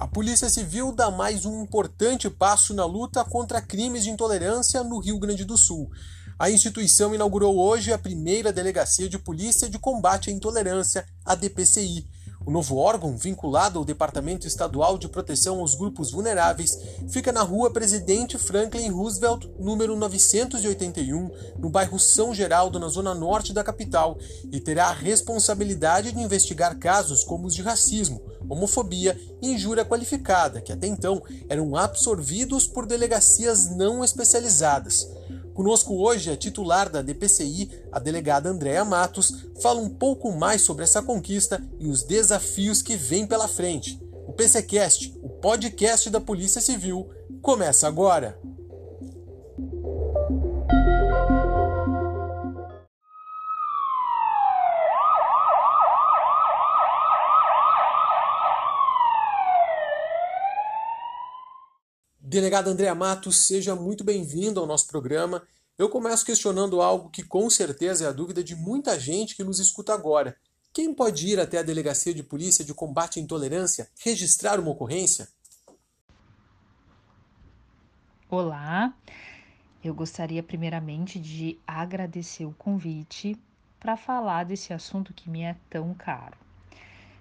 A Polícia Civil dá mais um importante passo na luta contra crimes de intolerância no Rio Grande do Sul. A instituição inaugurou hoje a primeira Delegacia de Polícia de Combate à Intolerância, a DPCI. O novo órgão, vinculado ao Departamento Estadual de Proteção aos Grupos Vulneráveis, fica na rua Presidente Franklin Roosevelt, número 981, no bairro São Geraldo, na zona norte da capital, e terá a responsabilidade de investigar casos como os de racismo, homofobia e injúria qualificada, que até então eram absorvidos por delegacias não especializadas. Conosco hoje a titular da DPCI, a delegada Andréa Matos, fala um pouco mais sobre essa conquista e os desafios que vêm pela frente. O PCcast, o podcast da Polícia Civil, começa agora. Delegado André Matos, seja muito bem-vindo ao nosso programa. Eu começo questionando algo que com certeza é a dúvida de muita gente que nos escuta agora. Quem pode ir até a Delegacia de Polícia de Combate à Intolerância registrar uma ocorrência? Olá, eu gostaria primeiramente de agradecer o convite para falar desse assunto que me é tão caro.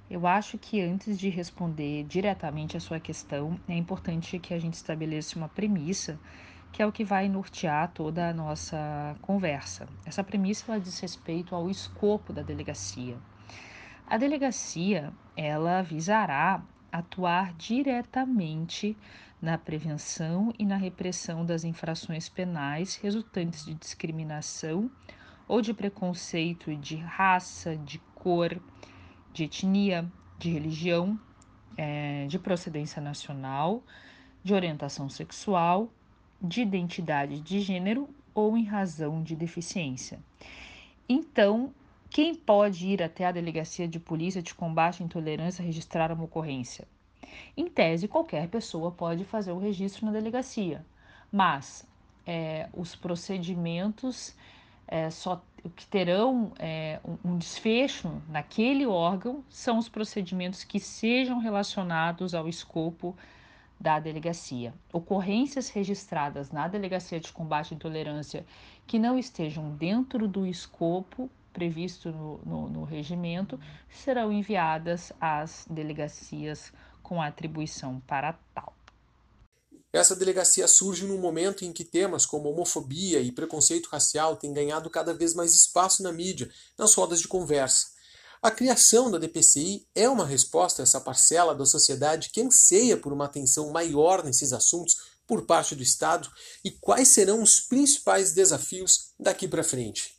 Eu acho que antes de responder diretamente a sua questão, é importante que a gente estabeleça uma premissa, que é o que vai nortear toda a nossa conversa. Essa premissa ela diz respeito ao escopo da delegacia. A delegacia, ela visará atuar diretamente na prevenção e na repressão das infrações penais resultantes de discriminação ou de preconceito de raça, de cor, de etnia, de religião, é, de procedência nacional, de orientação sexual, de identidade de gênero ou em razão de deficiência. Então, quem pode ir até a delegacia de polícia de combate à intolerância registrar uma ocorrência? Em tese, qualquer pessoa pode fazer o registro na delegacia, mas é, os procedimentos é, só que terão é, um desfecho naquele órgão são os procedimentos que sejam relacionados ao escopo da delegacia. Ocorrências registradas na Delegacia de Combate à Intolerância que não estejam dentro do escopo previsto no, no, no regimento serão enviadas às delegacias com atribuição para tal. Essa delegacia surge num momento em que temas como homofobia e preconceito racial têm ganhado cada vez mais espaço na mídia, nas rodas de conversa. A criação da DPCI é uma resposta a essa parcela da sociedade que anseia por uma atenção maior nesses assuntos por parte do Estado e quais serão os principais desafios daqui para frente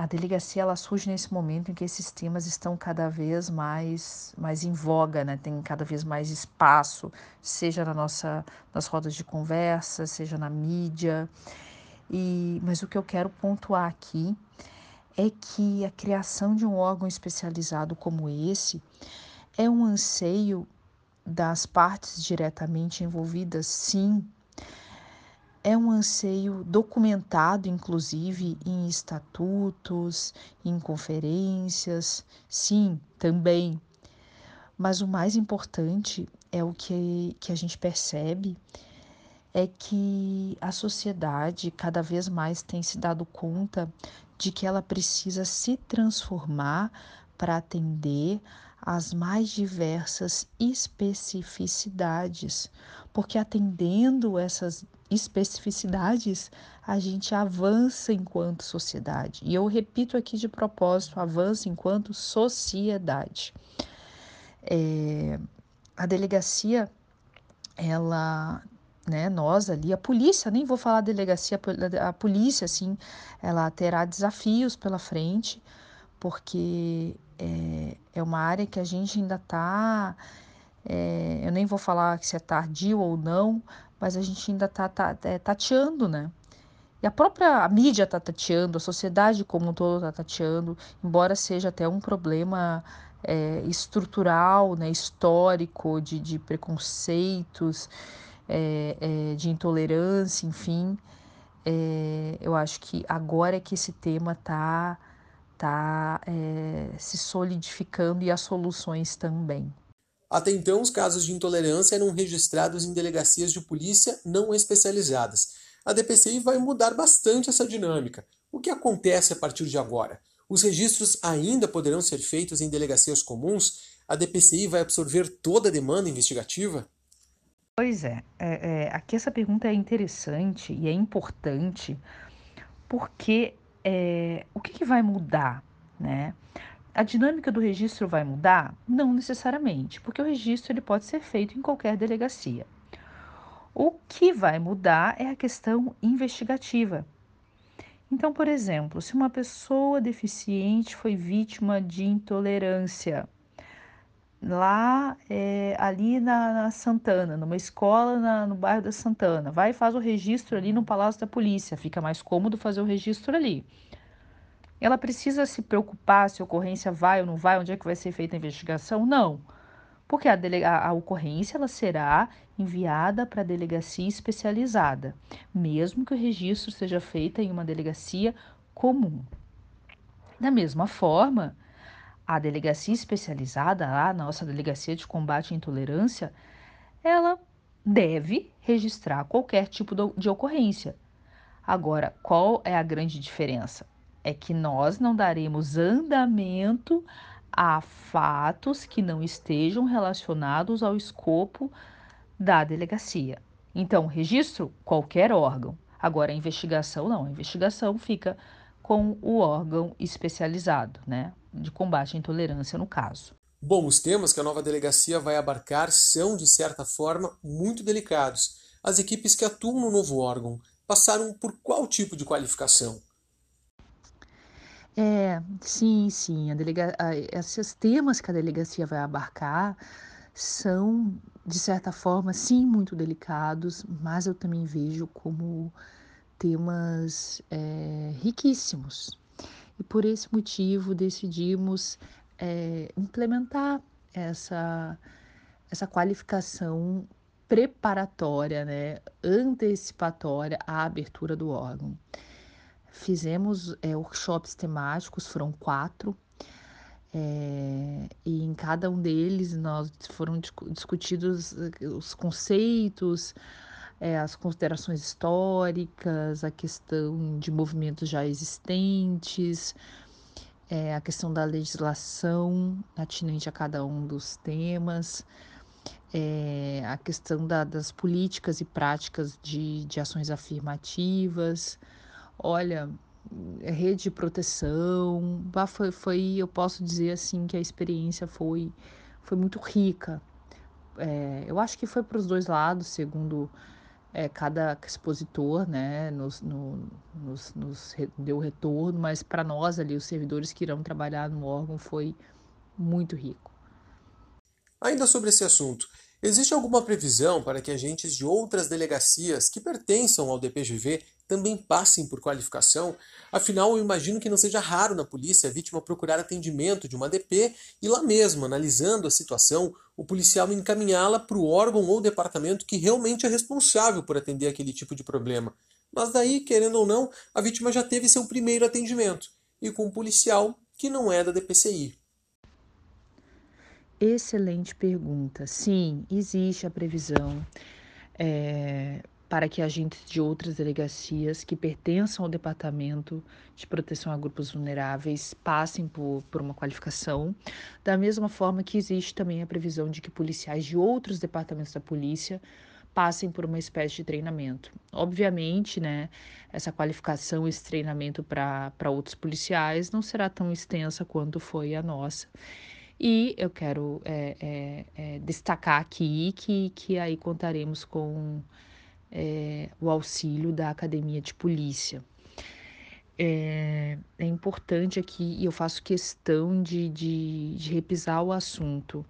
a delegacia ela surge nesse momento em que esses temas estão cada vez mais mais em voga, né? Tem cada vez mais espaço, seja na nossa nas rodas de conversa, seja na mídia. E mas o que eu quero pontuar aqui é que a criação de um órgão especializado como esse é um anseio das partes diretamente envolvidas, sim, é um anseio documentado, inclusive, em estatutos, em conferências, sim, também. Mas o mais importante é o que, que a gente percebe é que a sociedade cada vez mais tem se dado conta de que ela precisa se transformar para atender às mais diversas especificidades, porque atendendo essas especificidades, a gente avança enquanto sociedade. E eu repito aqui de propósito: avança enquanto sociedade. É, a delegacia, ela, né, nós ali, a polícia, nem vou falar delegacia, a polícia, assim, ela terá desafios pela frente, porque é, é uma área que a gente ainda está. É, eu nem vou falar se é tardio ou não, mas a gente ainda está tá, é, tateando, né? E a própria a mídia está tateando, a sociedade como um todo está tateando, embora seja até um problema é, estrutural, né, histórico, de, de preconceitos, é, é, de intolerância, enfim. É, eu acho que agora é que esse tema está tá, é, se solidificando e as soluções também. Até então, os casos de intolerância eram registrados em delegacias de polícia não especializadas. A DPCI vai mudar bastante essa dinâmica. O que acontece a partir de agora? Os registros ainda poderão ser feitos em delegacias comuns? A DPCI vai absorver toda a demanda investigativa? Pois é, é, é aqui essa pergunta é interessante e é importante porque é, o que, que vai mudar, né? A dinâmica do registro vai mudar? Não necessariamente, porque o registro ele pode ser feito em qualquer delegacia. O que vai mudar é a questão investigativa. Então, por exemplo, se uma pessoa deficiente foi vítima de intolerância, lá é, ali na, na, Santana, numa escola na, no bairro da Santana, vai e faz o registro ali no Palácio da Polícia, fica mais cômodo fazer o registro ali. Ela precisa se preocupar se a ocorrência vai ou não vai, onde é que vai ser feita a investigação? Não. Porque a, a, a ocorrência ela será enviada para a delegacia especializada, mesmo que o registro seja feito em uma delegacia comum. Da mesma forma, a delegacia especializada, a nossa delegacia de combate à intolerância, ela deve registrar qualquer tipo de ocorrência. Agora, qual é a grande diferença? É que nós não daremos andamento a fatos que não estejam relacionados ao escopo da delegacia. Então, registro, qualquer órgão. Agora, a investigação, não. A investigação fica com o órgão especializado, né? De combate à intolerância, no caso. Bom, os temas que a nova delegacia vai abarcar são, de certa forma, muito delicados. As equipes que atuam no novo órgão passaram por qual tipo de qualificação? É, sim, sim. A delega... Esses temas que a delegacia vai abarcar são, de certa forma, sim, muito delicados, mas eu também vejo como temas é, riquíssimos. E por esse motivo decidimos é, implementar essa, essa qualificação preparatória, né, antecipatória à abertura do órgão. Fizemos é, workshops temáticos, foram quatro, é, e em cada um deles nós foram discutidos eh, os conceitos, é, as considerações históricas, a questão de movimentos já existentes, é, a questão da legislação atinente a cada um dos temas, é, a questão da, das políticas e práticas de, de ações afirmativas olha, rede de proteção, foi, foi, eu posso dizer assim que a experiência foi, foi muito rica. É, eu acho que foi para os dois lados, segundo é, cada expositor, né, nos, no, nos, nos deu retorno, mas para nós ali, os servidores que irão trabalhar no órgão, foi muito rico. Ainda sobre esse assunto, existe alguma previsão para que agentes de outras delegacias que pertençam ao DPGV também passem por qualificação. Afinal, eu imagino que não seja raro na polícia a vítima procurar atendimento de uma DP e lá mesmo, analisando a situação, o policial encaminhá-la para o órgão ou departamento que realmente é responsável por atender aquele tipo de problema. Mas daí, querendo ou não, a vítima já teve seu primeiro atendimento e com um policial que não é da DPCI. Excelente pergunta. Sim, existe a previsão. É, para que agentes de outras delegacias que pertençam ao Departamento de Proteção a Grupos Vulneráveis passem por, por uma qualificação, da mesma forma que existe também a previsão de que policiais de outros departamentos da polícia passem por uma espécie de treinamento. Obviamente, né, essa qualificação, esse treinamento para outros policiais não será tão extensa quanto foi a nossa. E eu quero é, é, é, destacar aqui que, que aí contaremos com é, o auxílio da academia de polícia. É, é importante aqui, e eu faço questão de, de, de repisar o assunto.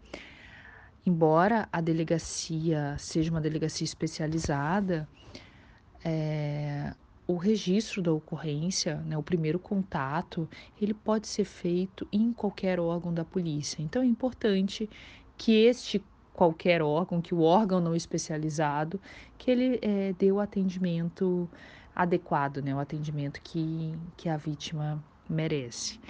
Embora a delegacia seja uma delegacia especializada, é, o registro da ocorrência, né, o primeiro contato, ele pode ser feito em qualquer órgão da polícia. Então é importante que este qualquer órgão, que o órgão não especializado, que ele é, dê o atendimento adequado, né, o atendimento que, que a vítima merece.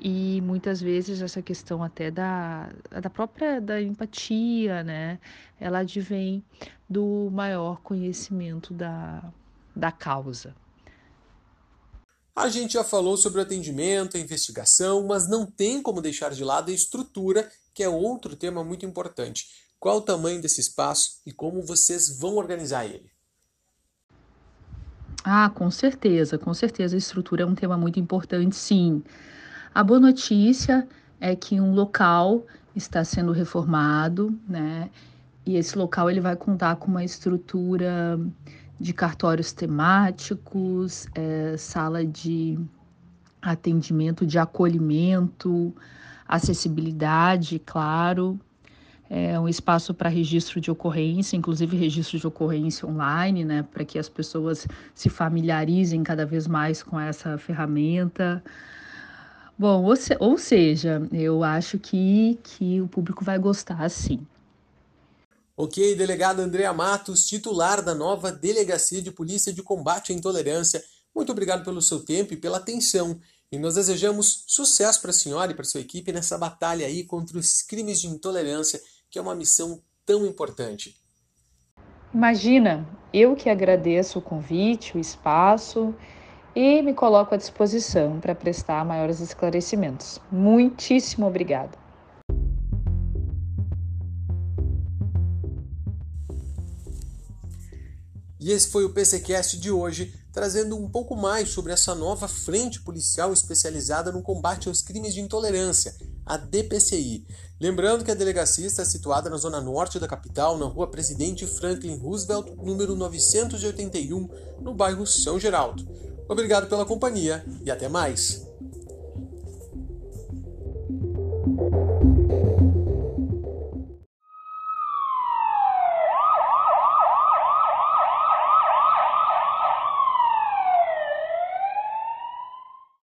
e muitas vezes essa questão até da, da própria da empatia, né? Ela advém do maior conhecimento da, da causa. A gente já falou sobre o atendimento, a investigação, mas não tem como deixar de lado a estrutura, que é outro tema muito importante. Qual o tamanho desse espaço e como vocês vão organizar ele? Ah, com certeza, com certeza a estrutura é um tema muito importante, sim. A boa notícia é que um local está sendo reformado, né? E esse local ele vai contar com uma estrutura de cartórios temáticos, é, sala de atendimento, de acolhimento, acessibilidade, claro, é um espaço para registro de ocorrência, inclusive registro de ocorrência online, né, para que as pessoas se familiarizem cada vez mais com essa ferramenta. Bom, ou, se, ou seja, eu acho que, que o público vai gostar sim. Ok, delegado Andréa Matos, titular da nova Delegacia de Polícia de Combate à Intolerância, muito obrigado pelo seu tempo e pela atenção. E nós desejamos sucesso para a senhora e para sua equipe nessa batalha aí contra os crimes de intolerância, que é uma missão tão importante. Imagina, eu que agradeço o convite, o espaço e me coloco à disposição para prestar maiores esclarecimentos. Muitíssimo obrigada. E esse foi o PCcast de hoje, trazendo um pouco mais sobre essa nova frente policial especializada no combate aos crimes de intolerância, a DPCI. Lembrando que a delegacia está situada na zona norte da capital, na rua Presidente Franklin Roosevelt, número 981, no bairro São Geraldo. Obrigado pela companhia e até mais!